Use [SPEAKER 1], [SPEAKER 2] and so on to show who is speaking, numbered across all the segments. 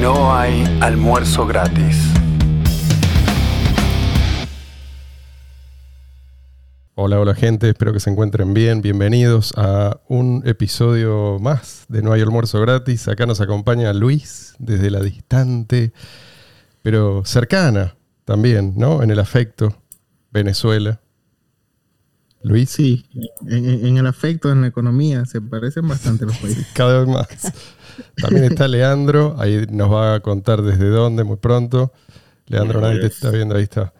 [SPEAKER 1] No hay almuerzo gratis.
[SPEAKER 2] Hola, hola gente, espero que se encuentren bien. Bienvenidos a un episodio más de No hay almuerzo gratis. Acá nos acompaña Luis desde la distante, pero cercana también, ¿no? En el afecto, Venezuela. Luis.
[SPEAKER 3] Sí, en, en el afecto, en la economía, se parecen bastante los países.
[SPEAKER 2] Cada vez más. También está Leandro, ahí nos va a contar desde dónde muy pronto. Leandro, nadie te está viendo, ahí está.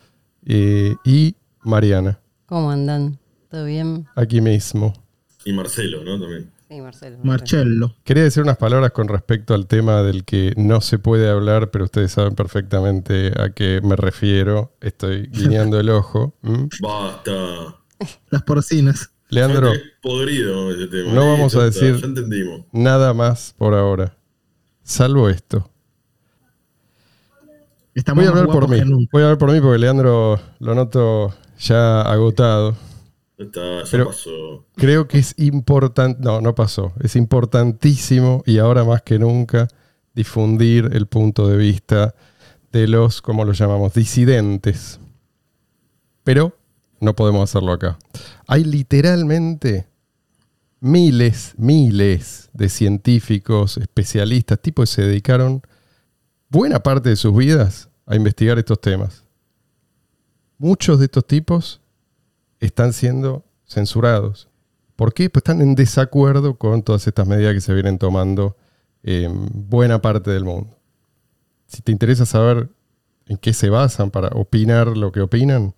[SPEAKER 2] Eh, y Mariana,
[SPEAKER 4] ¿Cómo andan? ¿Todo bien?
[SPEAKER 2] aquí mismo.
[SPEAKER 5] Y Marcelo, ¿no? También.
[SPEAKER 4] Sí, Marcelo.
[SPEAKER 3] Marcello.
[SPEAKER 2] Quería decir unas palabras con respecto al tema del que no se puede hablar, pero ustedes saben perfectamente a qué me refiero. Estoy guiñando el ojo. ¿m?
[SPEAKER 5] Basta.
[SPEAKER 3] Las porcinas.
[SPEAKER 2] Leandro,
[SPEAKER 5] podrido ese tema.
[SPEAKER 2] No vamos a decir- nada más por ahora. Salvo esto.
[SPEAKER 3] Estamos
[SPEAKER 2] Voy a hablar por mí.
[SPEAKER 3] nunca.
[SPEAKER 2] Voy a hablar por mí porque Leandro lo noto ya agotado.
[SPEAKER 5] Está, ya
[SPEAKER 2] Pero-
[SPEAKER 5] pasó.
[SPEAKER 2] Creo que es importante, no, no pasó, es importantísimo y ahora más que nunca difundir el punto de vista de los, como lo llamamos, disidentes. Pero no podemos hacerlo acá. Hay literalmente miles, miles de científicos, especialistas, tipos que se dedicaron buena parte de sus vidas a investigar estos temas. Muchos de estos tipos están siendo censurados. ¿Por qué? Pues están en desacuerdo con todas estas medidas que se vienen tomando en buena parte del mundo. Si te interesa saber en qué se basan para opinar lo que opinan,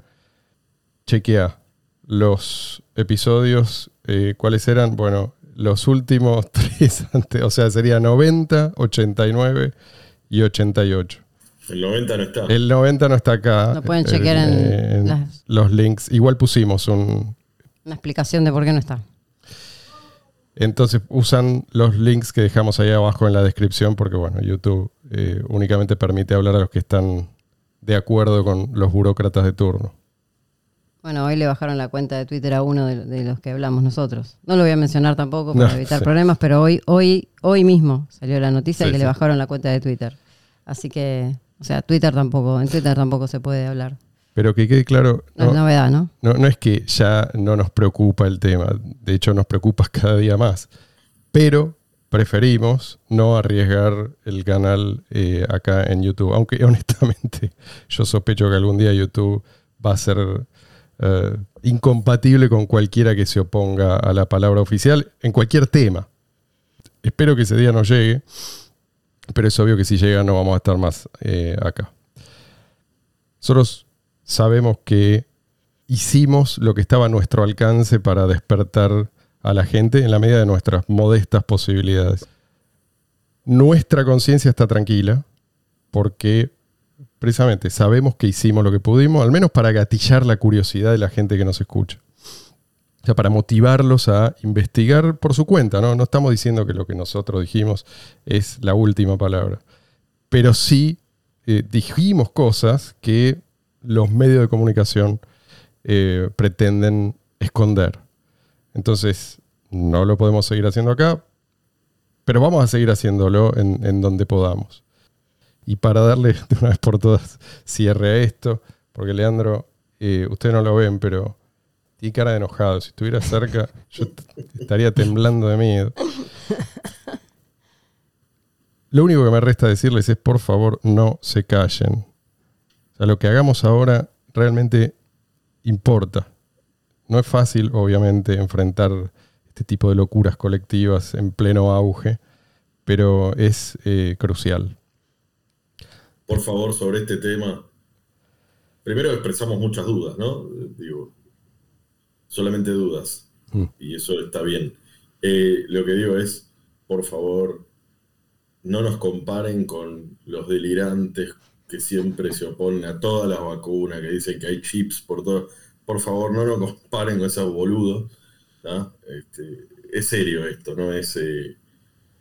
[SPEAKER 2] chequea los episodios, eh, ¿cuáles eran? Bueno, los últimos tres, antes, o sea, sería 90, 89 y 88.
[SPEAKER 5] El 90 no está.
[SPEAKER 2] El 90 no está acá.
[SPEAKER 4] Lo pueden chequear en
[SPEAKER 2] en
[SPEAKER 4] las-
[SPEAKER 2] los links. Igual pusimos un,
[SPEAKER 4] Una explicación de por qué no está.
[SPEAKER 2] Entonces usan los links que dejamos ahí abajo en la descripción porque, bueno, YouTube eh, únicamente permite hablar a los que están de acuerdo con los burócratas de turno.
[SPEAKER 4] Bueno, hoy le bajaron la cuenta de Twitter a uno de, de los que hablamos nosotros. No lo voy a mencionar tampoco para
[SPEAKER 2] No,
[SPEAKER 4] evitar
[SPEAKER 2] sí.
[SPEAKER 4] problemas, pero hoy, hoy, hoy mismo salió la noticia
[SPEAKER 5] Sí,
[SPEAKER 4] que
[SPEAKER 5] sí.
[SPEAKER 4] le bajaron la cuenta de Twitter. Así que, o sea, Twitter tampoco, en Twitter tampoco se puede hablar.
[SPEAKER 2] Pero que quede claro,
[SPEAKER 4] No, es
[SPEAKER 2] no,
[SPEAKER 4] novedad, ¿no?
[SPEAKER 2] no, no es que ya no nos preocupa el tema, de hecho nos preocupa cada día más, pero preferimos no arriesgar el canal eh, acá en YouTube, aunque honestamente yo sospecho que algún día YouTube va a ser eh, incompatible con cualquiera que se oponga a la palabra oficial en cualquier tema. Espero que ese día no llegue, pero es obvio que si llega no vamos a estar más eh, acá. Nosotros sabemos que hicimos lo que estaba a nuestro alcance para despertar a la gente en la medida de nuestras modestas posibilidades. Nuestra conciencia está tranquila porque precisamente sabemos que hicimos lo que pudimos, al menos para gatillar la curiosidad de la gente que nos escucha. O sea, para motivarlos a investigar por su cuenta, ¿no? No estamos diciendo que lo que nosotros dijimos es la última palabra. Pero sí eh, dijimos cosas que los medios de comunicación eh, pretenden esconder. Entonces, no lo podemos seguir haciendo acá, pero vamos a seguir haciéndolo en, en donde podamos. Y para darle de una vez por todas cierre a esto, porque Leandro, eh, ustedes no lo ven, pero tiene cara de enojado. Si estuviera cerca, yo estaría temblando de miedo. Lo único que me resta decirles es, por favor, no se callen. O sea, lo que hagamos ahora realmente importa. No es fácil, obviamente, enfrentar este tipo de locuras colectivas en pleno auge, pero es eh, crucial.
[SPEAKER 5] Por favor, sobre este tema. Primero expresamos muchas dudas, ¿no? Digo, solamente dudas.
[SPEAKER 2] Mm.
[SPEAKER 5] Y eso está bien. Eh, lo que digo es, por favor, no nos comparen con los delirantes que siempre se oponen a todas las vacunas, que dicen que hay chips por todo. Por favor, no nos comparen con esos boludos. ¿no? Este, es serio esto, no es, eh,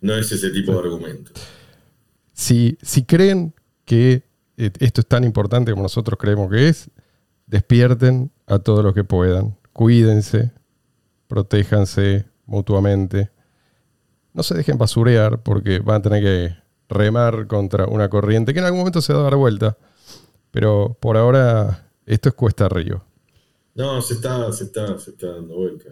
[SPEAKER 5] no es ese tipo de argumento.
[SPEAKER 2] Si, si creen que eh, esto es tan importante como nosotros creemos que es, despierten a todos los que puedan. Cuídense, protéjanse mutuamente. No se dejen basurear porque van a tener que remar contra una corriente que en algún momento se va a dar vuelta. Pero por ahora esto es cuesta arriba.
[SPEAKER 5] No, se está, se está, se está dando vuelta.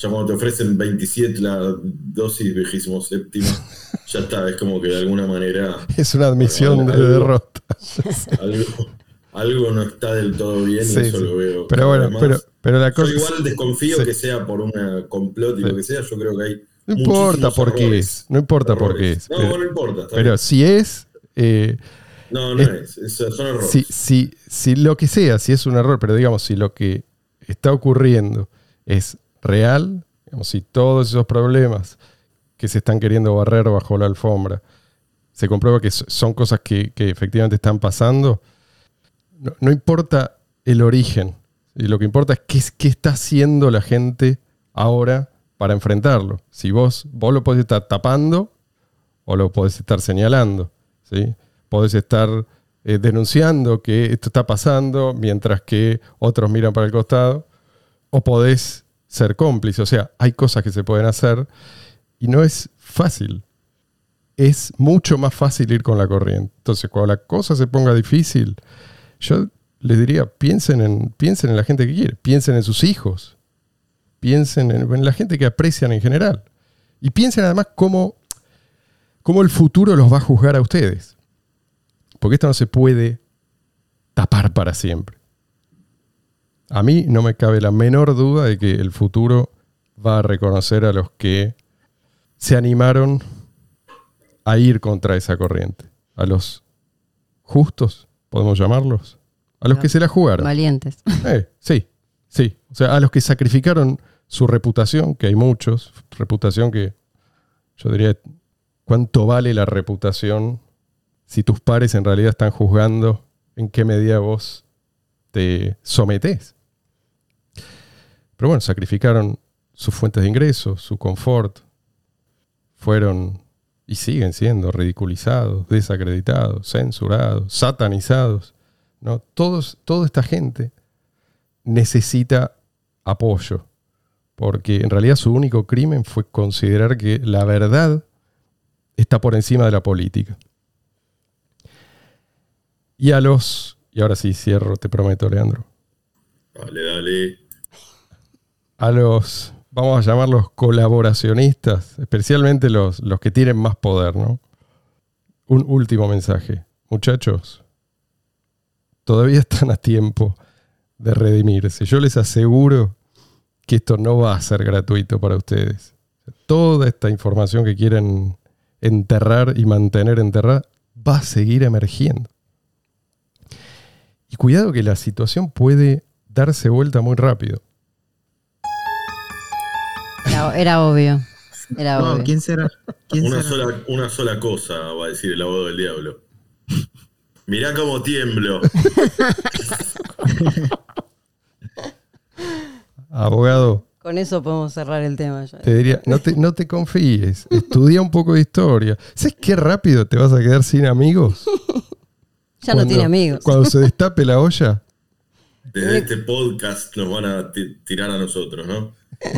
[SPEAKER 5] Ya cuando te ofrecen 27 la dosis vigésimo séptima, ya está, es como que de alguna manera
[SPEAKER 2] Es una admisión
[SPEAKER 5] Algo-
[SPEAKER 2] de derrota.
[SPEAKER 5] algo, algo no está del todo bien
[SPEAKER 2] Sí,
[SPEAKER 5] y eso
[SPEAKER 2] sí.
[SPEAKER 5] lo veo.
[SPEAKER 2] Pero bueno, pero, la
[SPEAKER 5] Yo
[SPEAKER 2] cosa
[SPEAKER 5] igual desconfío
[SPEAKER 2] sí.
[SPEAKER 5] que sea por una complot y lo que sea, yo creo que hay.
[SPEAKER 2] No importa por qué es, no importa por qué es.
[SPEAKER 5] No,
[SPEAKER 2] pero,
[SPEAKER 5] no importa.
[SPEAKER 2] pero
[SPEAKER 5] bien.
[SPEAKER 2] si es, eh,
[SPEAKER 5] No, no
[SPEAKER 2] es-
[SPEAKER 5] es. es- son errores.
[SPEAKER 2] si, si, si lo que sea, si es un error, pero digamos, si lo que está ocurriendo es real, digamos, si todos esos problemas que se están queriendo barrer bajo la alfombra, se comprueba que so- son cosas que, efectivamente están pasando, no, importa el origen, y lo que importa es qué, qué está haciendo la gente ahora para enfrentarlo. Si vos, vos lo podés estar tapando o lo podés estar señalando. ¿sí? Podés estar eh, denunciando que esto está pasando mientras que otros miran para el costado. O podés ser cómplice. O sea, hay cosas que se pueden hacer y no es fácil. Es mucho más fácil ir con la corriente. Entonces, cuando la cosa se ponga difícil, yo les diría, piensen en, piensen en la gente que quiere, piensen en sus hijos, piensen en, en la gente que aprecian en general. Y piensen además cómo, cómo el futuro los va a juzgar a ustedes. Porque esto no se puede tapar para siempre. A mí no me cabe la menor duda de que el futuro va a reconocer a los que se animaron a ir contra esa corriente. A los justos, podemos llamarlos. A los que se la jugaron.
[SPEAKER 4] Valientes.
[SPEAKER 2] Eh, sí, sí. O sea, a los que sacrificaron su reputación, que hay muchos, reputación que yo diría, ¿cuánto vale la reputación si tus pares en realidad están juzgando en qué medida vos te sometés? Pero bueno, sacrificaron sus fuentes de ingresos, su confort, fueron y siguen siendo ridiculizados, desacreditados, censurados, satanizados. ¿no? Todos, toda esta gente necesita apoyo, porque en realidad su único crimen fue considerar que la verdad está por encima de la política. Y a los, y ahora sí cierro, te prometo, Leandro,
[SPEAKER 5] Dale, dale.
[SPEAKER 2] A los, vamos a llamarlos colaboracionistas, especialmente los, los que tienen más poder, ¿no? Un último mensaje. Muchachos, todavía están a tiempo de redimirse. Yo les aseguro que esto no va a ser gratuito para ustedes. Toda esta información que quieren enterrar y mantener enterrada va a seguir emergiendo. Y cuidado que la situación puede darse vuelta muy rápido.
[SPEAKER 4] Era, era obvio. Era
[SPEAKER 3] No,
[SPEAKER 4] obvio.
[SPEAKER 3] ¿quién será? ¿Quién
[SPEAKER 5] Una
[SPEAKER 3] será?
[SPEAKER 5] sola, una sola cosa va a decir el abogado del diablo. Mirá cómo tiemblo.
[SPEAKER 2] Abogado,
[SPEAKER 4] Con eso podemos cerrar el tema. ya.
[SPEAKER 2] te diría, no te, no te confíes, estudia un poco de historia. ¿Sabes qué rápido te vas a quedar sin amigos?
[SPEAKER 4] Ya no tiene amigos.
[SPEAKER 2] Cuando se destape la olla.
[SPEAKER 5] Desde este podcast nos van a ti- tirar a nosotros, ¿no?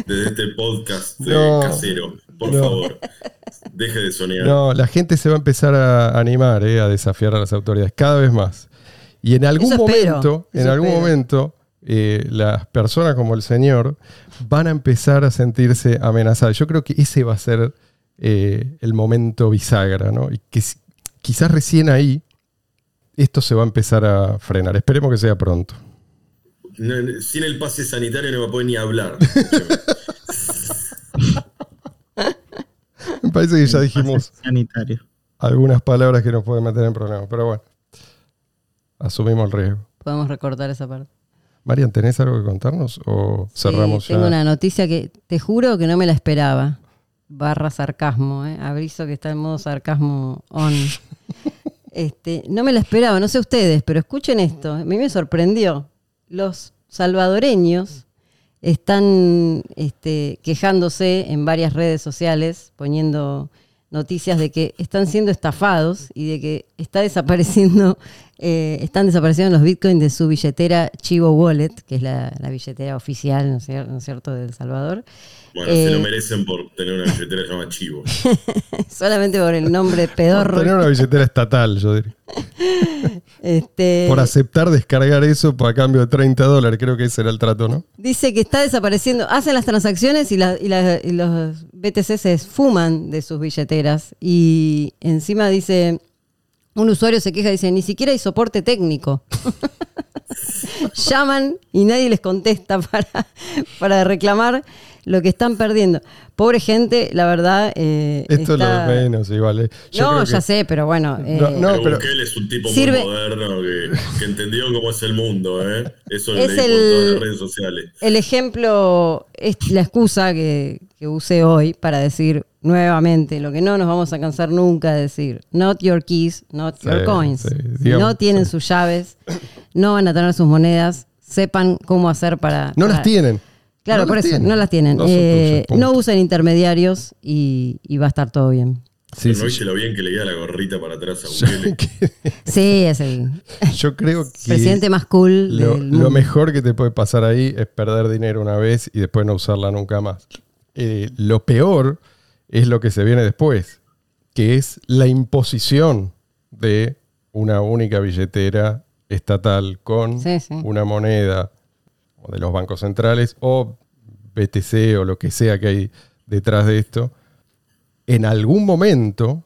[SPEAKER 5] Desde este podcast eh,
[SPEAKER 2] No.
[SPEAKER 5] casero. Por
[SPEAKER 2] No.
[SPEAKER 5] favor. Deje de soñar.
[SPEAKER 2] No, la gente se va a empezar a animar, eh, a desafiar a las autoridades cada vez más. Y en algún
[SPEAKER 4] Eso espero,
[SPEAKER 2] momento, en
[SPEAKER 4] eso
[SPEAKER 2] algún
[SPEAKER 4] espero.
[SPEAKER 2] momento, eh, las personas como el señor van a empezar a sentirse amenazadas. Yo creo que ese va a ser eh, el momento bisagra, ¿no? Y que quizás recién ahí esto se va a empezar a frenar. Esperemos que sea pronto.
[SPEAKER 5] No, sin el pase sanitario no me puede ni hablar.
[SPEAKER 2] Me parece que ya dijimos
[SPEAKER 3] Sanitario.
[SPEAKER 2] algunas palabras que nos pueden meter en problemas, pero bueno, asumimos el riesgo.
[SPEAKER 4] Podemos recortar esa parte.
[SPEAKER 2] Marian, ¿tenés algo que contarnos o cerramos
[SPEAKER 4] Sí, Tengo
[SPEAKER 2] ya?
[SPEAKER 4] una noticia que te juro que no me la esperaba. Barra sarcasmo, ¿eh? Aviso que está en modo sarcasmo on. Este, no me la esperaba, no sé ustedes, pero escuchen esto. A mí me sorprendió. Los salvadoreños están este, quejándose en varias redes sociales, poniendo noticias de que están siendo estafados y de que está desapareciendo Eh, están desapareciendo los bitcoins de su billetera Chivo Wallet, que es la, la billetera oficial, ¿no es cier- no es cierto?, de El Salvador.
[SPEAKER 5] Bueno, se
[SPEAKER 4] Eh,
[SPEAKER 5] lo merecen por tener una billetera llamada Chivo.
[SPEAKER 4] Solamente por el nombre
[SPEAKER 2] Por
[SPEAKER 4] pedorro.
[SPEAKER 2] tener una billetera estatal, yo diría.
[SPEAKER 4] Este,
[SPEAKER 2] Por aceptar descargar eso por a cambio de 30 dólares. Creo que ese era el trato, ¿no?
[SPEAKER 4] Dice que está desapareciendo, hacen las transacciones y, la- y la- y los BTC se esfuman de sus billeteras. Y encima dice, un usuario se queja, dice, ni siquiera hay soporte técnico. Llaman y nadie les contesta para, para reclamar lo que están perdiendo. Pobre gente, la verdad. eh,
[SPEAKER 2] Esto
[SPEAKER 4] está-
[SPEAKER 2] es lo de menos, igual. eh. Yo
[SPEAKER 4] No, ya
[SPEAKER 2] que-
[SPEAKER 4] sé, pero bueno.
[SPEAKER 2] No,
[SPEAKER 4] eh,
[SPEAKER 2] no.
[SPEAKER 5] pero
[SPEAKER 2] pero-
[SPEAKER 5] Bukele es un tipo
[SPEAKER 4] Sirve-
[SPEAKER 5] muy moderno que, que entendió cómo es el mundo, ¿eh? Eso
[SPEAKER 4] Es
[SPEAKER 5] leí por
[SPEAKER 4] el-
[SPEAKER 5] todas las redes sociales.
[SPEAKER 4] El ejemplo es la excusa que, que usé hoy para decir nuevamente lo que no nos vamos a cansar nunca de decir. Not your keys, not
[SPEAKER 2] Sí,
[SPEAKER 4] your coins.
[SPEAKER 2] sí,
[SPEAKER 4] si
[SPEAKER 2] digamos,
[SPEAKER 4] no tienen
[SPEAKER 2] sí.
[SPEAKER 4] sus llaves, no van a tener sus monedas, sepan cómo hacer para...
[SPEAKER 2] No las tienen.
[SPEAKER 4] Claro,
[SPEAKER 2] No
[SPEAKER 4] por eso,
[SPEAKER 2] tienen.
[SPEAKER 4] no las tienen.
[SPEAKER 2] No
[SPEAKER 4] Eh, no usen intermediarios y, y va a estar todo bien.
[SPEAKER 2] Sí,
[SPEAKER 5] ¿No
[SPEAKER 2] sí,
[SPEAKER 5] viste lo bien que le queda la gorrita para atrás a Bukele?
[SPEAKER 4] Sí, es el
[SPEAKER 2] Yo creo que
[SPEAKER 4] presidente más cool
[SPEAKER 2] lo,
[SPEAKER 4] del
[SPEAKER 2] lo
[SPEAKER 4] mundo.
[SPEAKER 2] mejor que te puede pasar ahí es perder dinero una vez y después no usarla nunca más. Eh, lo peor es lo que se viene después, que es la imposición de una única billetera estatal con
[SPEAKER 4] Sí, sí.
[SPEAKER 2] una moneda o de los bancos centrales o BTC o lo que sea que hay detrás de esto. En algún momento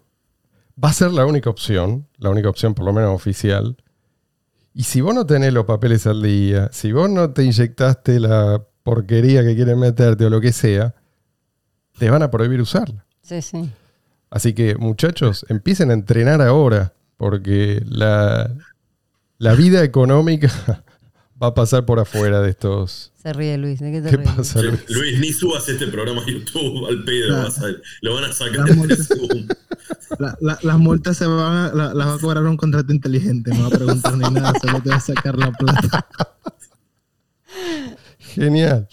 [SPEAKER 2] va a ser la única opción, la única opción por lo menos oficial, y si vos no tenés los papeles al día, si vos no te inyectaste la porquería que quieren meterte o lo que sea, te van a prohibir usarla.
[SPEAKER 4] Sí, sí.
[SPEAKER 2] Así que muchachos, empiecen a entrenar ahora, porque la, la vida económica va a pasar por afuera de estos...
[SPEAKER 4] Se ríe Luis. ¿De qué te
[SPEAKER 2] ¿Qué
[SPEAKER 4] ríes?
[SPEAKER 2] pasa, Luis?
[SPEAKER 5] Luis, ni subas este programa a YouTube al pedo. Vas a- lo van a sacar
[SPEAKER 3] Las
[SPEAKER 5] de Zoom.
[SPEAKER 3] La- la- las multas se van a, la- las va a cobrar un contrato inteligente, no va a preguntar ni nada, solo te va a sacar la plata.
[SPEAKER 2] Genial.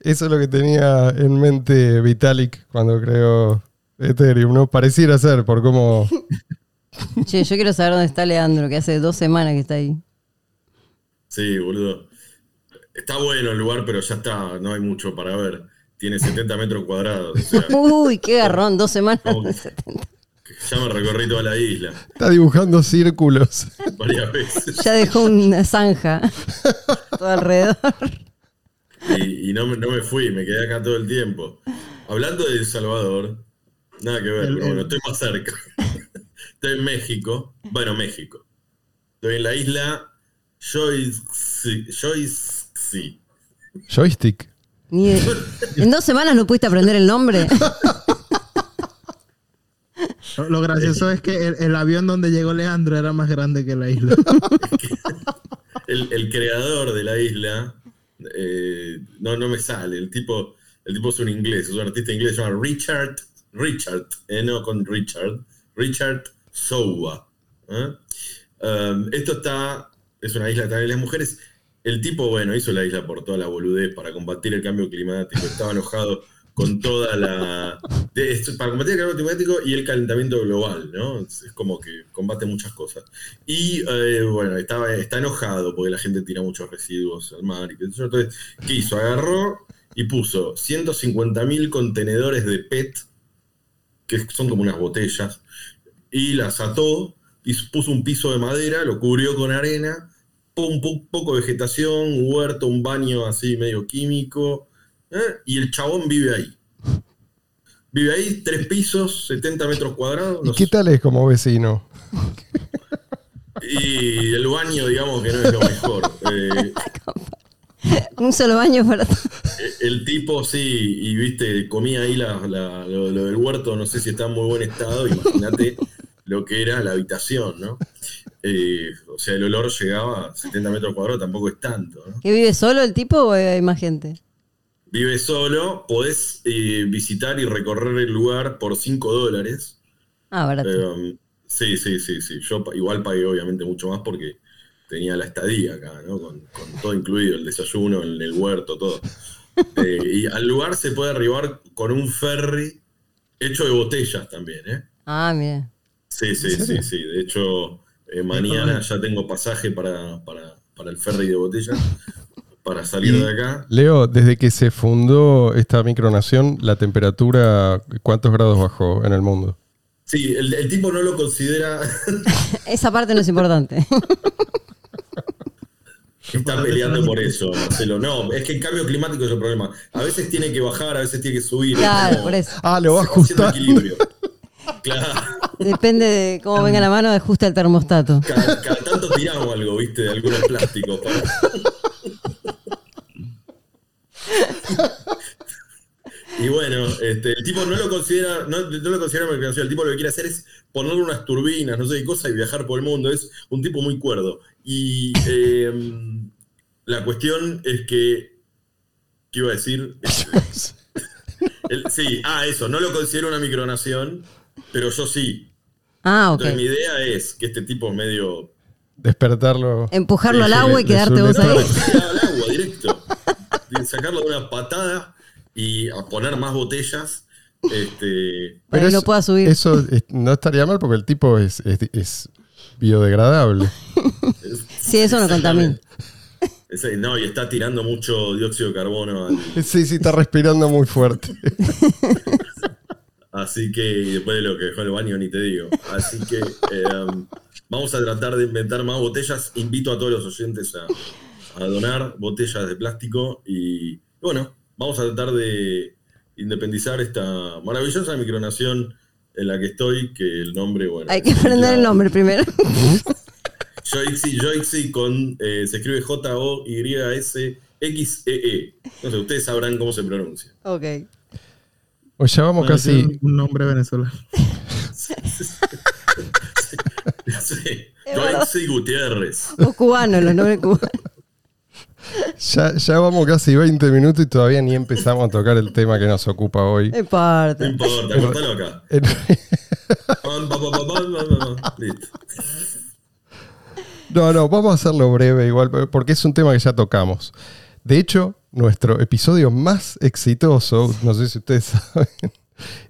[SPEAKER 2] Eso es lo que tenía en mente Vitalik cuando creó Ethereum, ¿no? Pareciera ser por cómo...
[SPEAKER 4] Che, yo quiero saber dónde está Leandro, que hace dos semanas que está ahí.
[SPEAKER 5] Sí, boludo. Está bueno el lugar, pero ya está, no hay mucho para ver. Tiene 70 metros cuadrados. O sea,
[SPEAKER 4] Uy, qué garrón, dos semanas.
[SPEAKER 5] ya me recorrí toda la isla
[SPEAKER 2] Está dibujando círculos.
[SPEAKER 5] varias veces.
[SPEAKER 4] Ya dejó una zanja todo alrededor.
[SPEAKER 5] Y, y no, me- no me fui, me quedé acá todo el tiempo. Hablando de El Salvador, nada que ver, pero bueno,
[SPEAKER 3] el-
[SPEAKER 5] estoy más cerca. Estoy en México. Bueno, México. Estoy en la isla Joyce. Joyce.
[SPEAKER 2] Joystick.
[SPEAKER 4] Ni de- ¿En dos semanas no pudiste aprender el nombre?
[SPEAKER 3] Lo, lo gracioso es que el, el avión donde llegó Leandro era más grande que la isla.
[SPEAKER 5] El, el creador de la isla. Eh, no, no me sale. El tipo, el tipo es un inglés, es un artista inglés, se llama Richard. Richard, eh, no con Richard. Richard Sowa. ¿eh? Um, esto está. Es una isla también de las mujeres. El tipo, bueno, hizo la isla por toda la boludez para combatir el cambio climático. Estaba enojado con toda la. de- para combatir el cambio climático y el calentamiento global, ¿no? Es, como que combate muchas cosas. Y eh, bueno, estaba, está enojado porque la gente tira muchos residuos al mar y qué yo. Entonces, ¿qué hizo? Agarró y puso 150.000 contenedores de PET, que son como unas botellas, y las ató y puso un piso de madera, lo cubrió con arena, un poco de vegetación, un huerto, un baño así medio químico, ¿eh? y el chabón vive ahí. Vive ahí, tres pisos, 70 metros cuadrados.
[SPEAKER 2] ¿Y
[SPEAKER 5] no
[SPEAKER 2] qué
[SPEAKER 5] sé.
[SPEAKER 2] tal es como vecino?
[SPEAKER 5] Y el baño, digamos que no es lo mejor. Eh,
[SPEAKER 4] Un solo baño para todo.
[SPEAKER 5] el tipo, sí, y viste, comía ahí la- la- lo, lo del huerto, no sé si está en muy buen estado, imagínate lo que era la habitación, ¿no? Eh, o sea, el olor llegaba a 70 metros cuadrados, tampoco es tanto, ¿no?
[SPEAKER 4] ¿Que vive solo el tipo o hay más gente?
[SPEAKER 5] Vive solo, podés eh, visitar y recorrer el lugar por 5 dólares.
[SPEAKER 4] Ah, barato.
[SPEAKER 5] Eh, sí, sí, sí, sí. Yo igual pagué obviamente mucho más porque tenía la estadía acá, ¿no? Con, con todo incluido, el desayuno, el, el huerto, todo. Eh, y al lugar se puede arribar con un ferry hecho de botellas también, ¿eh?
[SPEAKER 4] Ah, mira.
[SPEAKER 5] Sí, sí, sí, sí. De hecho, eh, mañana ya tengo pasaje para, para, para el ferry de botella para salir de acá.
[SPEAKER 2] Leo, desde que se fundó esta micronación, la temperatura, ¿cuántos grados bajó en el mundo?
[SPEAKER 5] Sí, el, el tipo no lo considera.
[SPEAKER 4] Esa parte no es importante.
[SPEAKER 5] Está peleando por eso, Marcelo. No, es que el cambio climático es el problema. A veces tiene que bajar, a veces tiene que subir.
[SPEAKER 4] Claro,
[SPEAKER 5] como-
[SPEAKER 4] por eso.
[SPEAKER 2] Ah, lo va a
[SPEAKER 5] haciendo
[SPEAKER 2] ajustar.
[SPEAKER 5] equilibrio. Claro.
[SPEAKER 4] Depende de cómo venga la mano, ajusta el termostato.
[SPEAKER 5] Cada, cada tanto tiramos algo, viste, de algunos plásticos. para- Y bueno, este, el tipo no lo considera, no, no lo considera mercancía, el tipo lo que quiere hacer es ponerle unas turbinas, no sé qué cosa, y viajar por el mundo. Es un tipo muy cuerdo. Y eh, la cuestión es que. ¿Qué iba a decir? El- sí, ah, eso, no lo considero una micronación, pero yo sí.
[SPEAKER 4] Ah, ok.
[SPEAKER 5] Entonces mi idea es que este tipo es medio
[SPEAKER 2] Despertarlo.
[SPEAKER 4] Empujarlo
[SPEAKER 5] Sí,
[SPEAKER 4] al agua y quedarte vos ahí.
[SPEAKER 5] tirar al agua directo. Y sacarlo de una patada y a poner más botellas. Este,
[SPEAKER 4] que
[SPEAKER 2] eso,
[SPEAKER 4] lo pueda subir.
[SPEAKER 2] Eso es- no estaría mal porque el tipo es, es- es biodegradable.
[SPEAKER 4] Sí, eso no contamina.
[SPEAKER 5] no, y está tirando mucho dióxido de carbono. al-
[SPEAKER 2] Sí, sí, está respirando muy fuerte.
[SPEAKER 5] así que y después de lo que dejó el baño ni te digo. Así que eh, vamos a tratar de inventar más botellas. Invito a todos los oyentes a, a donar botellas de plástico y bueno, vamos a tratar de independizar esta maravillosa micronación en la que estoy, que el nombre, bueno.
[SPEAKER 4] Hay que aprender el nombre primero.
[SPEAKER 5] Joixi, Joixi con, eh, se escribe J-O-Y-S-X-E-E. No sé, ustedes sabrán cómo se pronuncia.
[SPEAKER 4] ok.
[SPEAKER 2] O ya vamos
[SPEAKER 3] Bueno,
[SPEAKER 2] casi.
[SPEAKER 3] Un nombre venezolano.
[SPEAKER 5] Sí, Joixi Gutiérrez.
[SPEAKER 4] O cubano, los nombres cubanos.
[SPEAKER 2] Ya, ya vamos casi 20 minutos y todavía ni empezamos a tocar el tema que nos ocupa hoy.
[SPEAKER 4] No
[SPEAKER 5] No
[SPEAKER 4] importa.
[SPEAKER 5] importa, cortalo acá.
[SPEAKER 2] No, no, vamos a hacerlo breve igual, porque es un tema que ya tocamos. De hecho, nuestro episodio más exitoso, no sé si ustedes saben,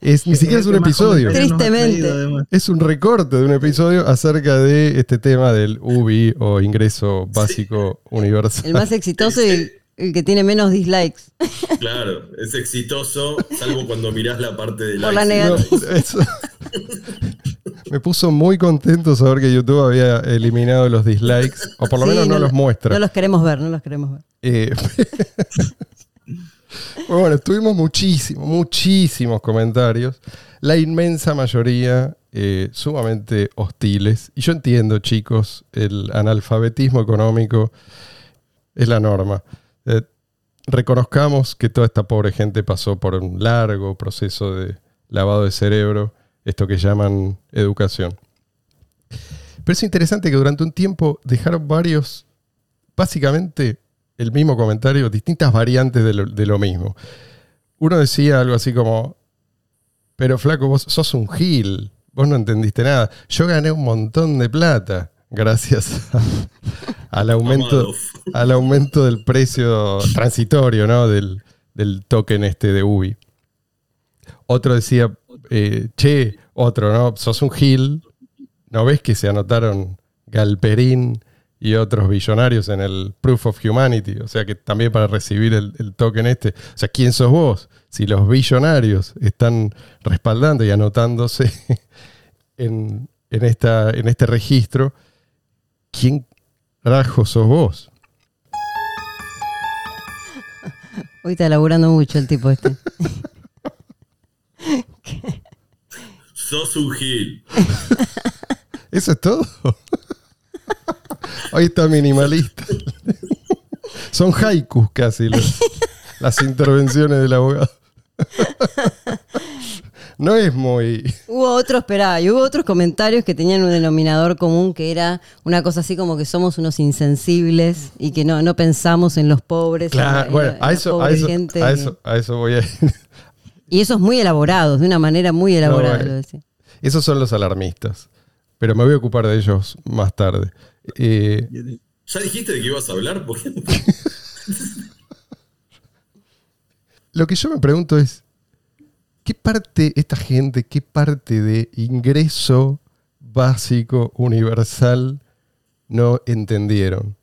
[SPEAKER 2] es ni siquiera es un episodio.
[SPEAKER 4] Tristemente.
[SPEAKER 2] Es un recorte de un episodio acerca de este tema del UBI o ingreso básico universal.
[SPEAKER 4] El más exitoso y el, el que tiene menos dislikes.
[SPEAKER 5] Claro, es exitoso, salvo cuando mirás la parte de
[SPEAKER 4] Por la
[SPEAKER 2] No,
[SPEAKER 4] negativa.
[SPEAKER 2] eso- Me puso muy contento saber que YouTube había eliminado los dislikes, o por lo
[SPEAKER 4] Sí,
[SPEAKER 2] menos no,
[SPEAKER 4] lo-
[SPEAKER 2] los muestra.
[SPEAKER 4] No los queremos ver, no los queremos ver.
[SPEAKER 2] Eh, bueno, tuvimos muchísimos, muchísimos comentarios. La inmensa mayoría eh, sumamente hostiles. Y yo entiendo, chicos, el analfabetismo económico es la norma. Eh, reconozcamos que toda esta pobre gente pasó por un largo proceso de lavado de cerebro, esto que llaman educación. Pero es interesante que durante un tiempo dejaron varios, básicamente el mismo comentario, distintas variantes de lo, de lo mismo. Uno decía algo así como, pero flaco, vos sos un gil, vos no entendiste nada. Yo gané un montón de plata gracias a- al, aumento, al aumento del precio transitorio ¿no? del, del token este de UBI. Otro decía, eh, che, otro, ¿no? Sos un gil. ¿No ves que se anotaron Galperín y otros billonarios en el Proof of Humanity? O sea que también para recibir el, el token este. O sea, ¿quién sos vos? Si los billonarios están respaldando y anotándose en, en esta, en este registro, ¿quién rajo sos vos?
[SPEAKER 4] Hoy está laburando mucho el tipo este.
[SPEAKER 5] Sos un gil.
[SPEAKER 2] ¿Eso es todo? Hoy está minimalista. Son haikus casi los- las intervenciones del abogado. No es muy...
[SPEAKER 4] Hubo otros, esperá, y hubo otros comentarios que tenían un denominador común que era una cosa así como que somos unos insensibles y que no, no pensamos en los pobres.
[SPEAKER 2] Claro,
[SPEAKER 4] en
[SPEAKER 2] bueno,
[SPEAKER 4] en
[SPEAKER 2] a eso, a, eso,
[SPEAKER 4] gente
[SPEAKER 2] a,
[SPEAKER 4] que-
[SPEAKER 2] eso, a eso voy a ir.
[SPEAKER 4] Y esos muy elaborados, de una manera muy elaborada. decía.
[SPEAKER 2] Esos son los alarmistas. Pero me voy a ocupar de ellos más tarde. Eh,
[SPEAKER 5] ¿Ya dijiste de qué ibas a hablar?
[SPEAKER 2] Lo que yo me pregunto es, ¿qué parte esta gente, qué parte de ingreso básico universal no entendieron.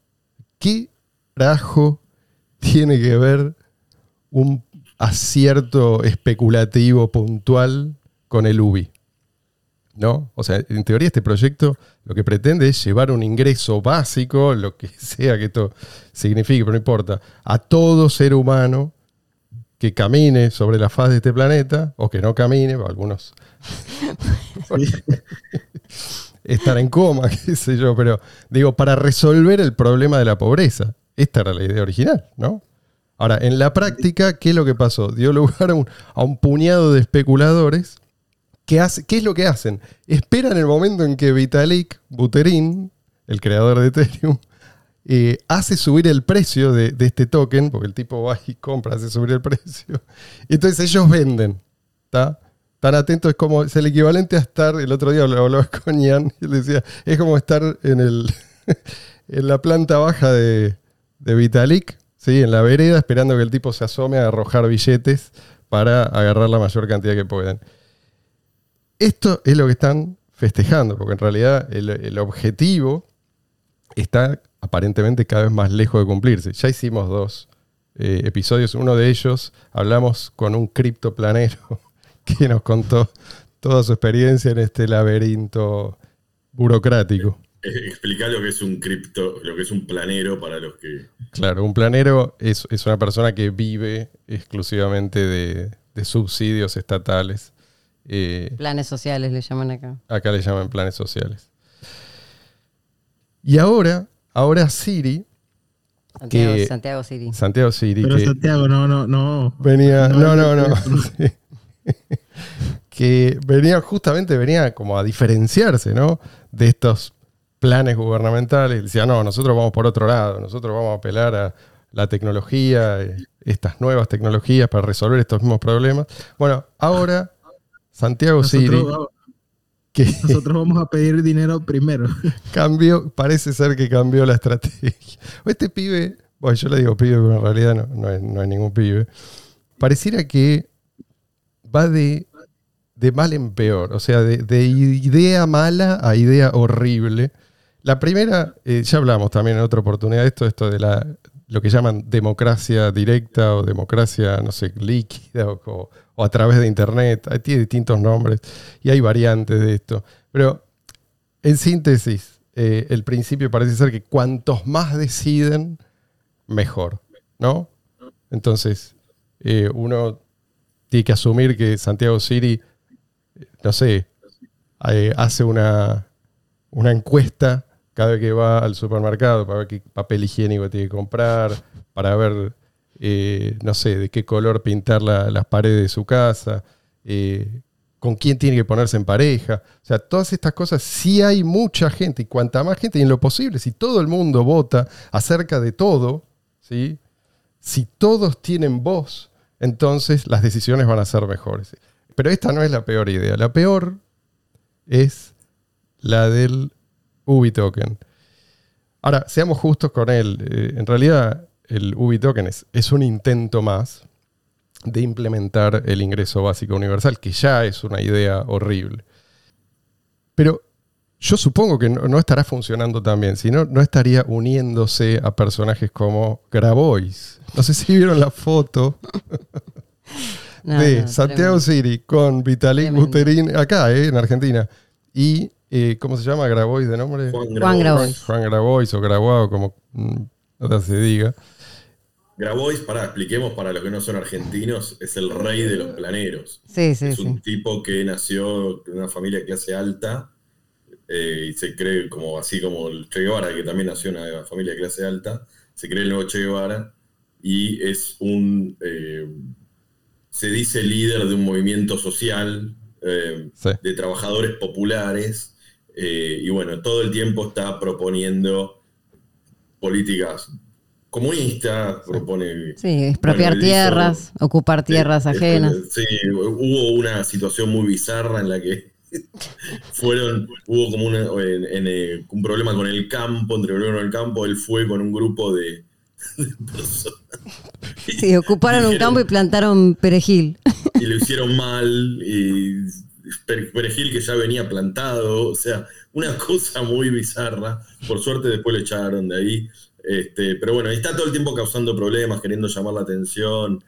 [SPEAKER 2] ¿Qué carajo tiene que ver un acierto especulativo puntual con el UBI? ¿No? O sea, en teoría este proyecto lo que pretende es llevar un ingreso básico, lo que sea que esto signifique, pero no importa, a todo ser humano que camine sobre la faz de este planeta, o que no camine, algunos estar en coma, qué sé yo, pero digo, para resolver el problema de la pobreza. Esta era la idea original, ¿no? Ahora, en la práctica, ¿qué es lo que pasó? Dio lugar a un, a un puñado de especuladores que hace, ¿qué es lo que hacen? Esperan el momento en que Vitalik Buterin, el creador de Ethereum, eh, hace subir el precio de, de este token, porque el tipo va y compra, hace subir el precio. Entonces ellos venden. ¿Está? Tan atento es como, es el equivalente a estar, el otro día hablaba con Ian y le decía, es como estar en, el, en la planta baja de, de Vitalik, ¿sí? en la vereda, esperando que el tipo se asome a arrojar billetes para agarrar la mayor cantidad que puedan. Esto es lo que están festejando, porque en realidad el, el objetivo está aparentemente cada vez más lejos de cumplirse. Ya hicimos dos eh, episodios, uno de ellos hablamos con un criptoplanero que nos contó toda su experiencia en este laberinto burocrático.
[SPEAKER 5] Explicar lo que es un cripto, lo que es un planero para los que.
[SPEAKER 2] Claro, un planero es, es una persona que vive exclusivamente de, de subsidios estatales. Eh,
[SPEAKER 4] Planes sociales le llaman acá.
[SPEAKER 2] acá le llaman planes sociales. Y ahora, ahora Siri,
[SPEAKER 4] Santiago,
[SPEAKER 2] Que-
[SPEAKER 4] Santiago City.
[SPEAKER 2] Santiago Siri,
[SPEAKER 3] Pero
[SPEAKER 2] que
[SPEAKER 3] Santiago, no, no, no.
[SPEAKER 2] venía, no, no, no, que venía justamente, venía como a diferenciarse, ¿no? De estos planes gubernamentales. Decía, no, nosotros vamos por otro lado, nosotros vamos a apelar a la tecnología, eh, estas nuevas tecnologías para resolver estos mismos problemas. Bueno, ahora Santiago Siri,
[SPEAKER 3] Nosotros,
[SPEAKER 2] que
[SPEAKER 3] nosotros vamos a pedir dinero primero.
[SPEAKER 2] cambió, parece ser que cambió la estrategia. Este pibe, bueno, yo le digo pibe, pero en realidad no, no es, no es ningún pibe. Pareciera que va de, de mal en peor, o sea, de, de idea mala a idea horrible. La primera, eh, ya hablamos también en otra oportunidad de esto, esto de la, lo que llaman democracia directa o democracia, no sé, líquida o, o- a través de Internet. Ahí Tiene distintos nombres y hay variantes de esto. Pero en síntesis, eh, el principio parece ser que cuantos más deciden, mejor, ¿no? Entonces, eh, uno tiene que asumir que Santiago City, eh, no sé, hace una, una encuesta cada vez que va al supermercado para ver qué papel higiénico tiene que comprar, para ver, eh, no sé, de qué color pintar la- las paredes de su casa, eh, con quién tiene que ponerse en pareja. O sea, todas estas cosas, sí hay mucha gente, y cuanta más gente, y en lo posible, si todo el mundo vota acerca de todo, ¿sí? si todos tienen voz, entonces las decisiones van a ser mejores. Pero esta no es la peor idea. La peor es la del UBI token. Ahora, seamos justos con él. Eh, en realidad, el UBI token es, es un intento más de implementar el ingreso básico universal, que ya es una idea horrible. Pero yo supongo que no, no estará funcionando tan bien, si no, no estaría uniéndose a personajes como Grabois. No sé si vieron la foto
[SPEAKER 4] No,
[SPEAKER 2] de
[SPEAKER 4] no,
[SPEAKER 2] Santiago. Siri con Vitalik. Buterin, acá, eh, en Argentina. Y, eh, ¿cómo se llama Grabois de nombre?
[SPEAKER 5] Juan
[SPEAKER 4] Juan
[SPEAKER 5] Grabois.
[SPEAKER 2] Juan Grabois o Grabois, como mm, no se diga.
[SPEAKER 5] Grabois, pará, expliquemos para los que no son argentinos, es el rey de los planeros.
[SPEAKER 4] Sí, sí,
[SPEAKER 5] es
[SPEAKER 4] sí.
[SPEAKER 5] un tipo que nació en una familia de clase alta eh, y se cree como así como el Che Guevara, que también nació en una familia de clase alta, se cree el nuevo Che Guevara y es un, eh, se dice líder de un movimiento social eh,
[SPEAKER 2] Sí.
[SPEAKER 5] de trabajadores populares eh, y bueno, todo el tiempo está proponiendo políticas comunistas, propone
[SPEAKER 4] Sí, expropiar
[SPEAKER 5] Bueno, él hizo-
[SPEAKER 4] tierras, ocupar tierras
[SPEAKER 5] eh,
[SPEAKER 4] ajenas.
[SPEAKER 5] Sí, hubo una situación muy bizarra en la que fueron, hubo como una- en- en, eh, un problema con el campo, entre el gobierno y el campo, él fue con un grupo de, de personas.
[SPEAKER 4] Sí, ocuparon un campo y plantaron perejil.
[SPEAKER 5] y lo hicieron mal y perejil que ya venía plantado, o sea, una cosa muy bizarra. Por suerte después le echaron de ahí. Este, pero bueno, está todo el tiempo causando problemas, queriendo llamar la atención.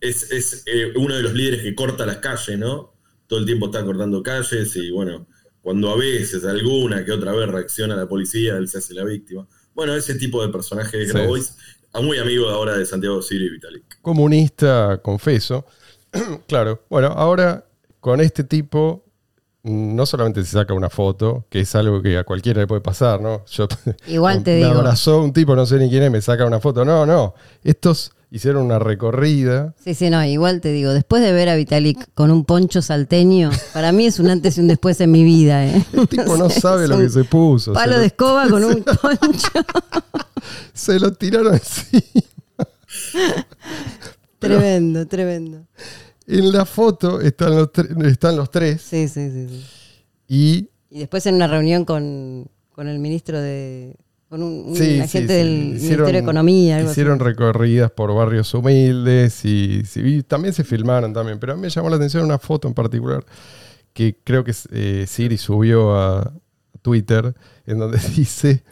[SPEAKER 5] Es, es, eh, uno de los líderes que corta las calles, ¿no? Todo el tiempo está cortando calles y bueno, cuando a veces alguna que otra vez reacciona la policía, él se hace la víctima. Bueno, ese tipo de personaje de. Grabois, muy amigo ahora de Santiago Siri y Vitalik.
[SPEAKER 2] Comunista, confeso. claro, bueno, ahora con este tipo no solamente se saca una foto, que es algo que a cualquiera le puede pasar, ¿no? Yo,
[SPEAKER 4] Igual te
[SPEAKER 2] me
[SPEAKER 4] digo.
[SPEAKER 2] abrazó un tipo, no sé ni quién es, me saca una foto. No, no. Estos hicieron una recorrida.
[SPEAKER 4] Sí, sí, no, igual te digo, después de ver a Vitalik con un poncho salteño, para mí es un antes y un después en mi vida. ¿eh?
[SPEAKER 2] El tipo no sabe
[SPEAKER 4] es
[SPEAKER 2] lo que se puso. Se
[SPEAKER 4] Palo
[SPEAKER 2] lo,
[SPEAKER 4] de escoba con un poncho.
[SPEAKER 2] se lo tiraron encima.
[SPEAKER 4] tremendo, tremendo.
[SPEAKER 2] En la foto están los, tre- están los tres
[SPEAKER 4] Sí, sí, sí, sí.
[SPEAKER 2] y
[SPEAKER 4] Y después en una reunión con, con el ministro de. con un, un
[SPEAKER 2] Sí,
[SPEAKER 4] agente
[SPEAKER 2] sí.
[SPEAKER 4] del
[SPEAKER 2] Hicieron-
[SPEAKER 4] Ministerio de Economía. Algo
[SPEAKER 2] Hicieron
[SPEAKER 4] así.
[SPEAKER 2] recorridas por barrios humildes y, también se filmaron también. Pero a mí me llamó la atención una foto en particular que creo que eh, Siri subió a Twitter en donde dice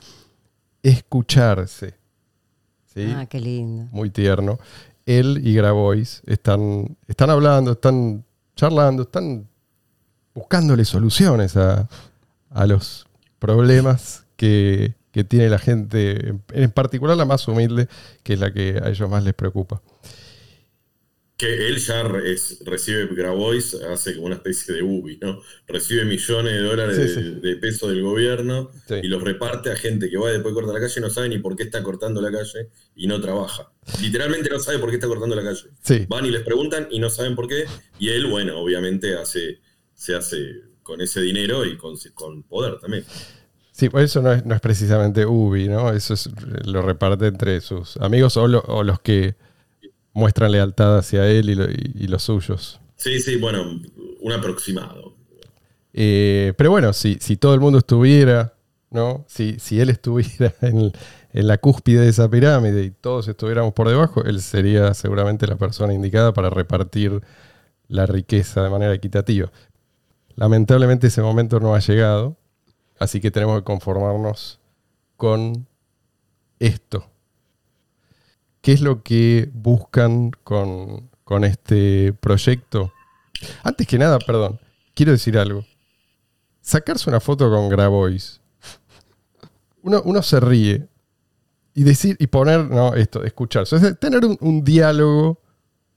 [SPEAKER 2] escucharse. ¿Sí?
[SPEAKER 4] Ah, qué lindo.
[SPEAKER 2] Muy tierno. Él y Grabois están, están hablando, están charlando, están buscándole soluciones a, a los problemas que, que tiene la gente, en- particular la más humilde, que es la que a ellos más les preocupa.
[SPEAKER 5] Que él ya es- recibe Grabois, hace como una especie de UBI, ¿no? Recibe millones de dólares
[SPEAKER 2] Sí,
[SPEAKER 5] de,
[SPEAKER 2] sí.
[SPEAKER 5] de peso del gobierno
[SPEAKER 2] Sí.
[SPEAKER 5] y los reparte a gente que va y después corta la calle y no sabe ni por qué está cortando la calle y no trabaja. Literalmente no sabe por qué está cortando la calle.
[SPEAKER 2] Sí,
[SPEAKER 5] Van y les preguntan y no saben por qué. Y él, bueno, obviamente hace, se hace con ese dinero y con, con poder también.
[SPEAKER 2] sí, por eso no es, no es precisamente Ubi, ¿no? Eso es- lo reparte entre sus amigos o, lo- o los que muestran lealtad hacia él y, lo- y- y los suyos.
[SPEAKER 5] Sí, sí, bueno, un aproximado.
[SPEAKER 2] Eh, pero bueno, si, si todo el mundo estuviera, ¿no? Si, si él estuviera en, en la cúspide de esa pirámide y todos estuviéramos por debajo, él sería seguramente la persona indicada para repartir la riqueza de manera equitativa. Lamentablemente ese momento no ha llegado, así que tenemos que conformarnos con esto. ¿Qué es lo que buscan con, este proyecto? Antes que nada, perdón, quiero decir algo. Sacarse una foto con Grabois. Uno, uno se ríe y decir y poner, no, esto, escucharse. Es tener un, un diálogo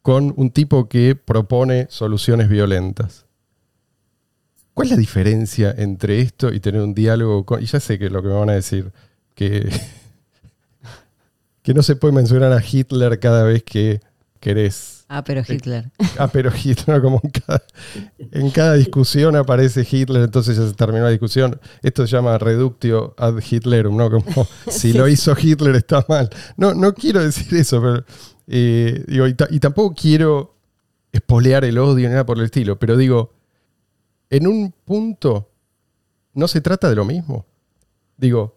[SPEAKER 2] con un tipo que propone soluciones violentas. ¿Cuál es la diferencia entre esto y tener un diálogo con... Y ya sé que lo que me van a decir, que, que no se puede mencionar a Hitler cada vez que querés
[SPEAKER 4] Ah, pero Hitler.
[SPEAKER 2] Ah, pero Hitler, como en cada, en cada discusión aparece Hitler, entonces ya se terminó la discusión. Esto se llama reductio ad Hitlerum, ¿no? Como si lo hizo Hitler está mal. No, no quiero decir eso, pero. eh, digo, y, y tampoco quiero espolear el odio ni nada por el estilo, pero digo, en un punto no se trata de lo mismo. Digo,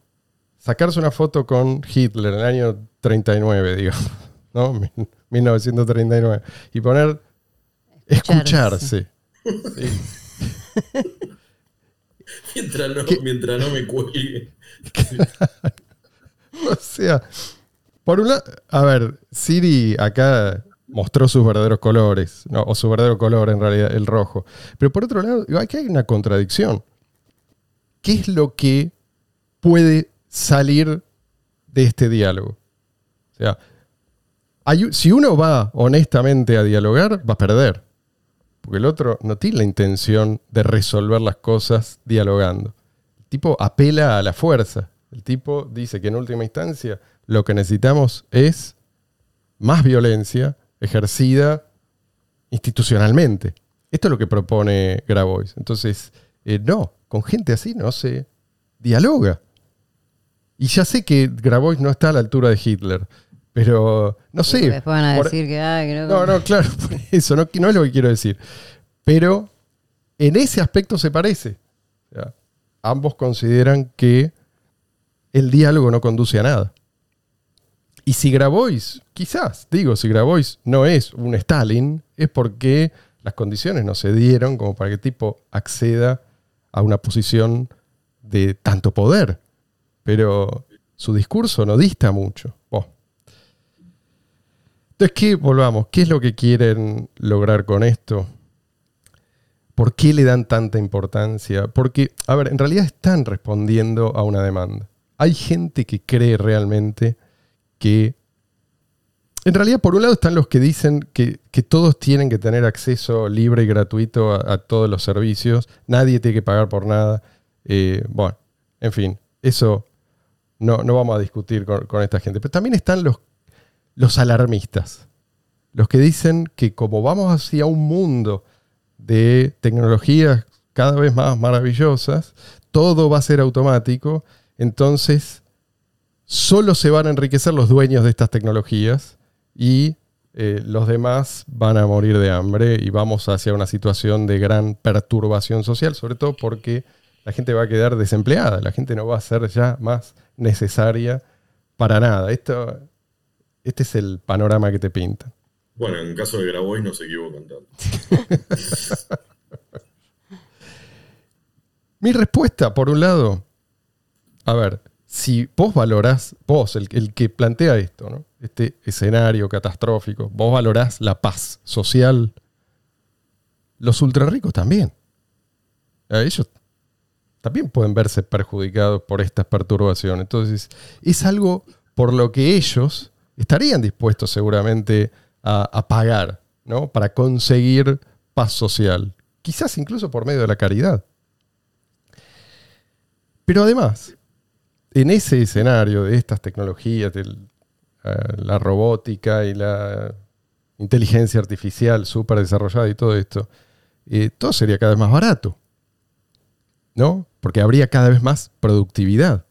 [SPEAKER 2] sacarse una foto con Hitler en el año 39, digo, ¿no? 1939. Y poner escucharse. Sí.
[SPEAKER 5] Mientras no, mientras no me cuelgue.
[SPEAKER 2] O sea, por un lado, a ver, Siri acá mostró sus verdaderos colores, ¿no? o su verdadero color en realidad, el rojo. Pero por otro lado, digo, aquí hay una contradicción. ¿Qué es lo que puede salir de este diálogo? Sea, si uno va honestamente a dialogar, va a perder. Porque el otro no tiene la intención de resolver las cosas dialogando. El tipo apela a la fuerza. El tipo dice que en última instancia lo que necesitamos es más violencia ejercida institucionalmente. Esto es lo que propone Grabois. Entonces, eh, no, con gente así no se dialoga. Y ya sé que Grabois no está a la altura de Hitler, pero no sé.
[SPEAKER 4] Después van a
[SPEAKER 2] por-
[SPEAKER 4] decir que, ah, que no.
[SPEAKER 2] no, no, claro, por eso, no, no es lo que quiero decir. Pero en ese aspecto se parece. O sea, ambos consideran que el diálogo no conduce a nada. Y si Grabois, quizás, digo, si Grabois no es un Stalin, es porque las condiciones no se dieron como para que el tipo acceda a una posición de tanto poder. Pero su discurso no dista mucho. Oh. Entonces, ¿qué? Volvamos. ¿Qué es lo que quieren lograr con esto? ¿Por qué le dan tanta importancia? Porque, a ver, en realidad están respondiendo a una demanda. Hay gente que cree realmente que... En realidad, por un lado están los que dicen que, todos tienen que tener acceso libre y gratuito a, todos los servicios, nadie tiene que pagar por nada. Eh, bueno, en fin, eso no, no vamos a discutir con, esta gente. Pero también están los, los alarmistas, los que dicen que como vamos hacia un mundo de tecnologías cada vez más maravillosas, todo va a ser automático, entonces solo se van a enriquecer los dueños de estas tecnologías y eh, los demás van a morir de hambre y vamos hacia una situación de gran perturbación social, sobre todo porque la gente va a quedar desempleada, la gente no va a ser ya más necesaria para nada. Esto, este es el panorama que te pintan.
[SPEAKER 5] Bueno, en caso de Grabois no se equivocan tanto.
[SPEAKER 2] Mi respuesta, por un lado, a ver, si vos valorás, vos, el, que plantea esto, ¿no? este escenario catastrófico, vos valorás la paz social, los ultrarricos también. ellos también pueden verse perjudicados por estas perturbaciones. Entonces, es algo por lo que ellos estarían dispuestos seguramente a, pagar ¿no? para conseguir paz social, quizás incluso por medio de la caridad. Pero además, en ese escenario de estas tecnologías, de eh, la robótica y la inteligencia artificial súper desarrollada y todo esto, eh, todo sería cada vez más barato. ¿No? Porque habría cada vez más productividad.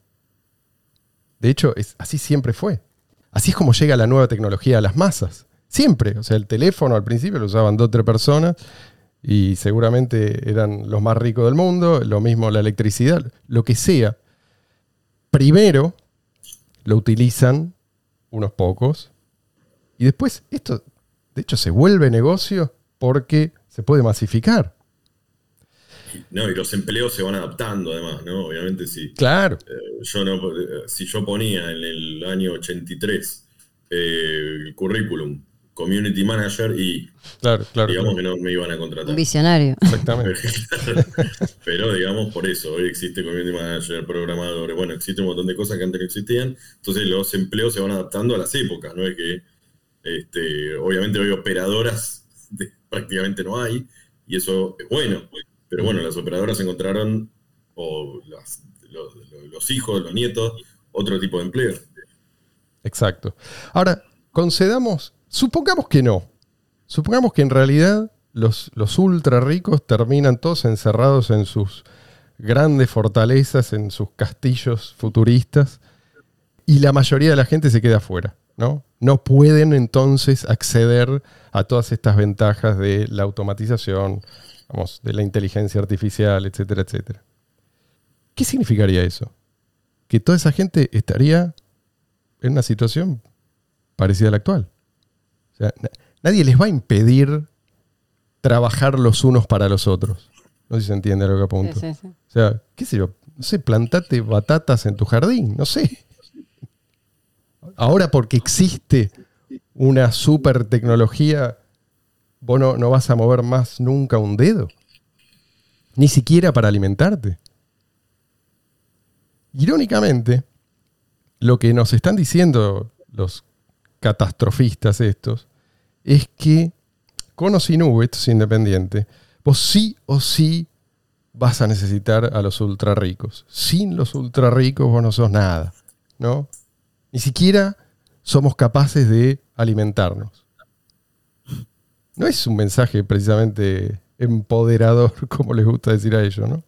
[SPEAKER 2] De hecho, así siempre fue. Así es como llega la nueva tecnología a las masas. Siempre. O sea, el teléfono al principio lo usaban dos o tres personas y seguramente eran los más ricos del mundo. Lo mismo la electricidad, lo que sea. Primero lo utilizan unos pocos y después esto, de hecho, se vuelve negocio porque se puede masificar.
[SPEAKER 5] No, y los empleos se van adaptando además, ¿no? Obviamente si.
[SPEAKER 2] Claro.
[SPEAKER 5] Eh, yo no, si yo ponía en el año 83 eh, el currículum community manager y
[SPEAKER 2] claro, claro,
[SPEAKER 5] digamos que no me iban a contratar.
[SPEAKER 4] Un visionario.
[SPEAKER 2] Exactamente.
[SPEAKER 5] Pero digamos por eso, hoy existe community manager, programadores, bueno, existe un montón de cosas que antes no existían, entonces los empleos se van adaptando a las épocas, no es que este, obviamente hoy operadoras prácticamente no hay, y eso es bueno, pero bueno, las operadoras encontraron, o los, los hijos, los nietos, otro tipo de empleo.
[SPEAKER 2] Exacto. Ahora, concedamos Supongamos que no. Supongamos que en realidad los, los ultra ricos terminan todos encerrados en sus grandes fortalezas, en sus castillos futuristas, y la mayoría de la gente se queda afuera. ¿no? no pueden entonces acceder a todas estas ventajas de la automatización, vamos, de la inteligencia artificial, etcétera, etcétera. ¿Qué significaría eso? Que toda esa gente estaría en una situación parecida a la actual nadie les va a impedir trabajar los unos para los otros. No sé si se entiende lo que apunto. O sea, qué sé yo, no sé, plantate batatas en tu jardín, no sé. Ahora porque existe una super tecnología, vos no, vas a mover más nunca un dedo. Ni siquiera para alimentarte. Irónicamente, lo que nos están diciendo los catastrofistas estos es que con o sin V, esto es independiente, vos sí o sí vas a necesitar a los ultra ricos. Sin los ultra ricos vos no sos nada, ¿no? Ni siquiera somos capaces de alimentarnos. No es un mensaje precisamente empoderador, como les gusta decir a ellos, ¿no?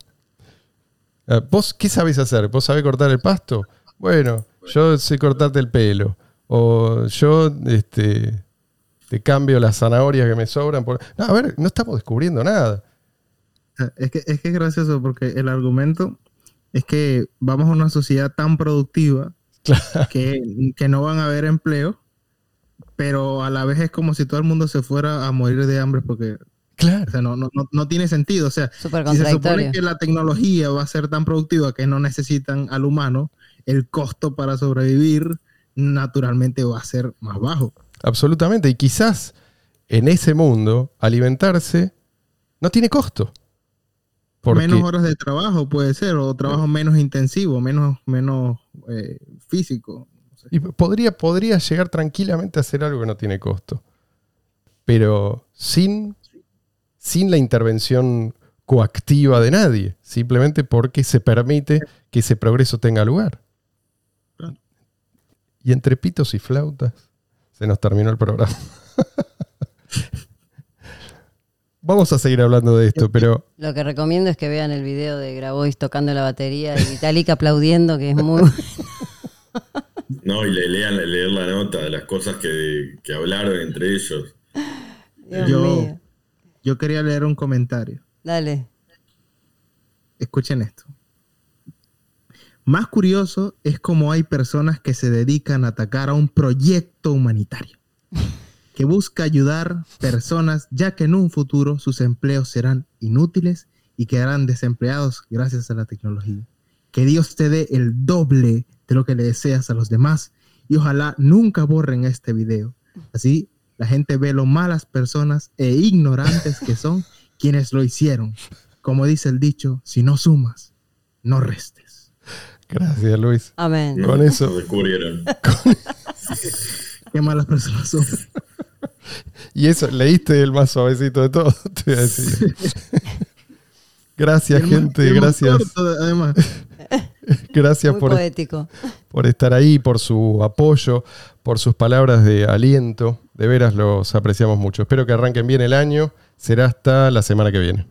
[SPEAKER 2] Ah, ¿Vos qué sabés hacer? ¿Vos sabés cortar el pasto? Bueno, yo sé cortarte el pelo. O yo este, te cambio las zanahorias que me sobran. Por... No, a ver, no estamos descubriendo nada.
[SPEAKER 3] Es que, es que es gracioso porque el argumento es que vamos a una sociedad tan productiva que, no van a haber empleo, pero a la vez es como si todo el mundo se fuera a morir de hambre porque
[SPEAKER 2] Claro.
[SPEAKER 3] O sea, no, no, no, no tiene sentido. O sea, si se supone que la tecnología va a ser tan productiva que no necesitan al humano, el costo para sobrevivir naturalmente va a ser más bajo.
[SPEAKER 2] Absolutamente. Y quizás en ese mundo alimentarse no tiene costo. Porque,
[SPEAKER 3] Menos horas de trabajo puede ser, o trabajo menos intensivo, menos, menos eh, físico.
[SPEAKER 2] Y podría, podría llegar tranquilamente a hacer algo que no tiene costo. Pero sin, sin la intervención coactiva de nadie. Simplemente porque se permite que ese progreso tenga lugar. Y entre pitos y flautas se nos terminó el programa. Vamos a seguir hablando de esto, pero
[SPEAKER 4] Lo que recomiendo es que vean el video de Grabois tocando la batería y Vitalik aplaudiendo, que es muy...
[SPEAKER 5] No, y le lean, leer la nota de las cosas que, que hablaron entre ellos.
[SPEAKER 4] Dios
[SPEAKER 3] Yo-
[SPEAKER 4] mío.
[SPEAKER 3] Yo quería leer un comentario.
[SPEAKER 4] Dale.
[SPEAKER 3] Escuchen esto. Más curioso es cómo hay personas que se dedican a atacar a un proyecto humanitario que busca ayudar personas ya que en un futuro sus empleos serán inútiles y quedarán desempleados gracias a la tecnología. Que Dios te dé el doble de lo que le deseas a los demás y ojalá nunca borren este video. Así la gente ve lo malas personas e ignorantes que son quienes lo hicieron. Como dice el dicho, si no sumas, no restes.
[SPEAKER 2] gracias Luis.
[SPEAKER 4] Amén.
[SPEAKER 5] ¿no?
[SPEAKER 2] Con eso.
[SPEAKER 5] Lo descubrieron.
[SPEAKER 3] Qué malas personas son.
[SPEAKER 2] Y eso, leíste el más suavecito de todo, te voy a decir. Gracias,
[SPEAKER 3] el
[SPEAKER 2] gente,
[SPEAKER 3] y el más
[SPEAKER 2] gracias.
[SPEAKER 3] corto, además.
[SPEAKER 2] Gracias
[SPEAKER 4] Muy
[SPEAKER 2] por,
[SPEAKER 4] poético.
[SPEAKER 2] por estar ahí, por su apoyo, por sus palabras de aliento. De veras los apreciamos mucho. Espero que arranquen bien el año. Será hasta la semana que viene.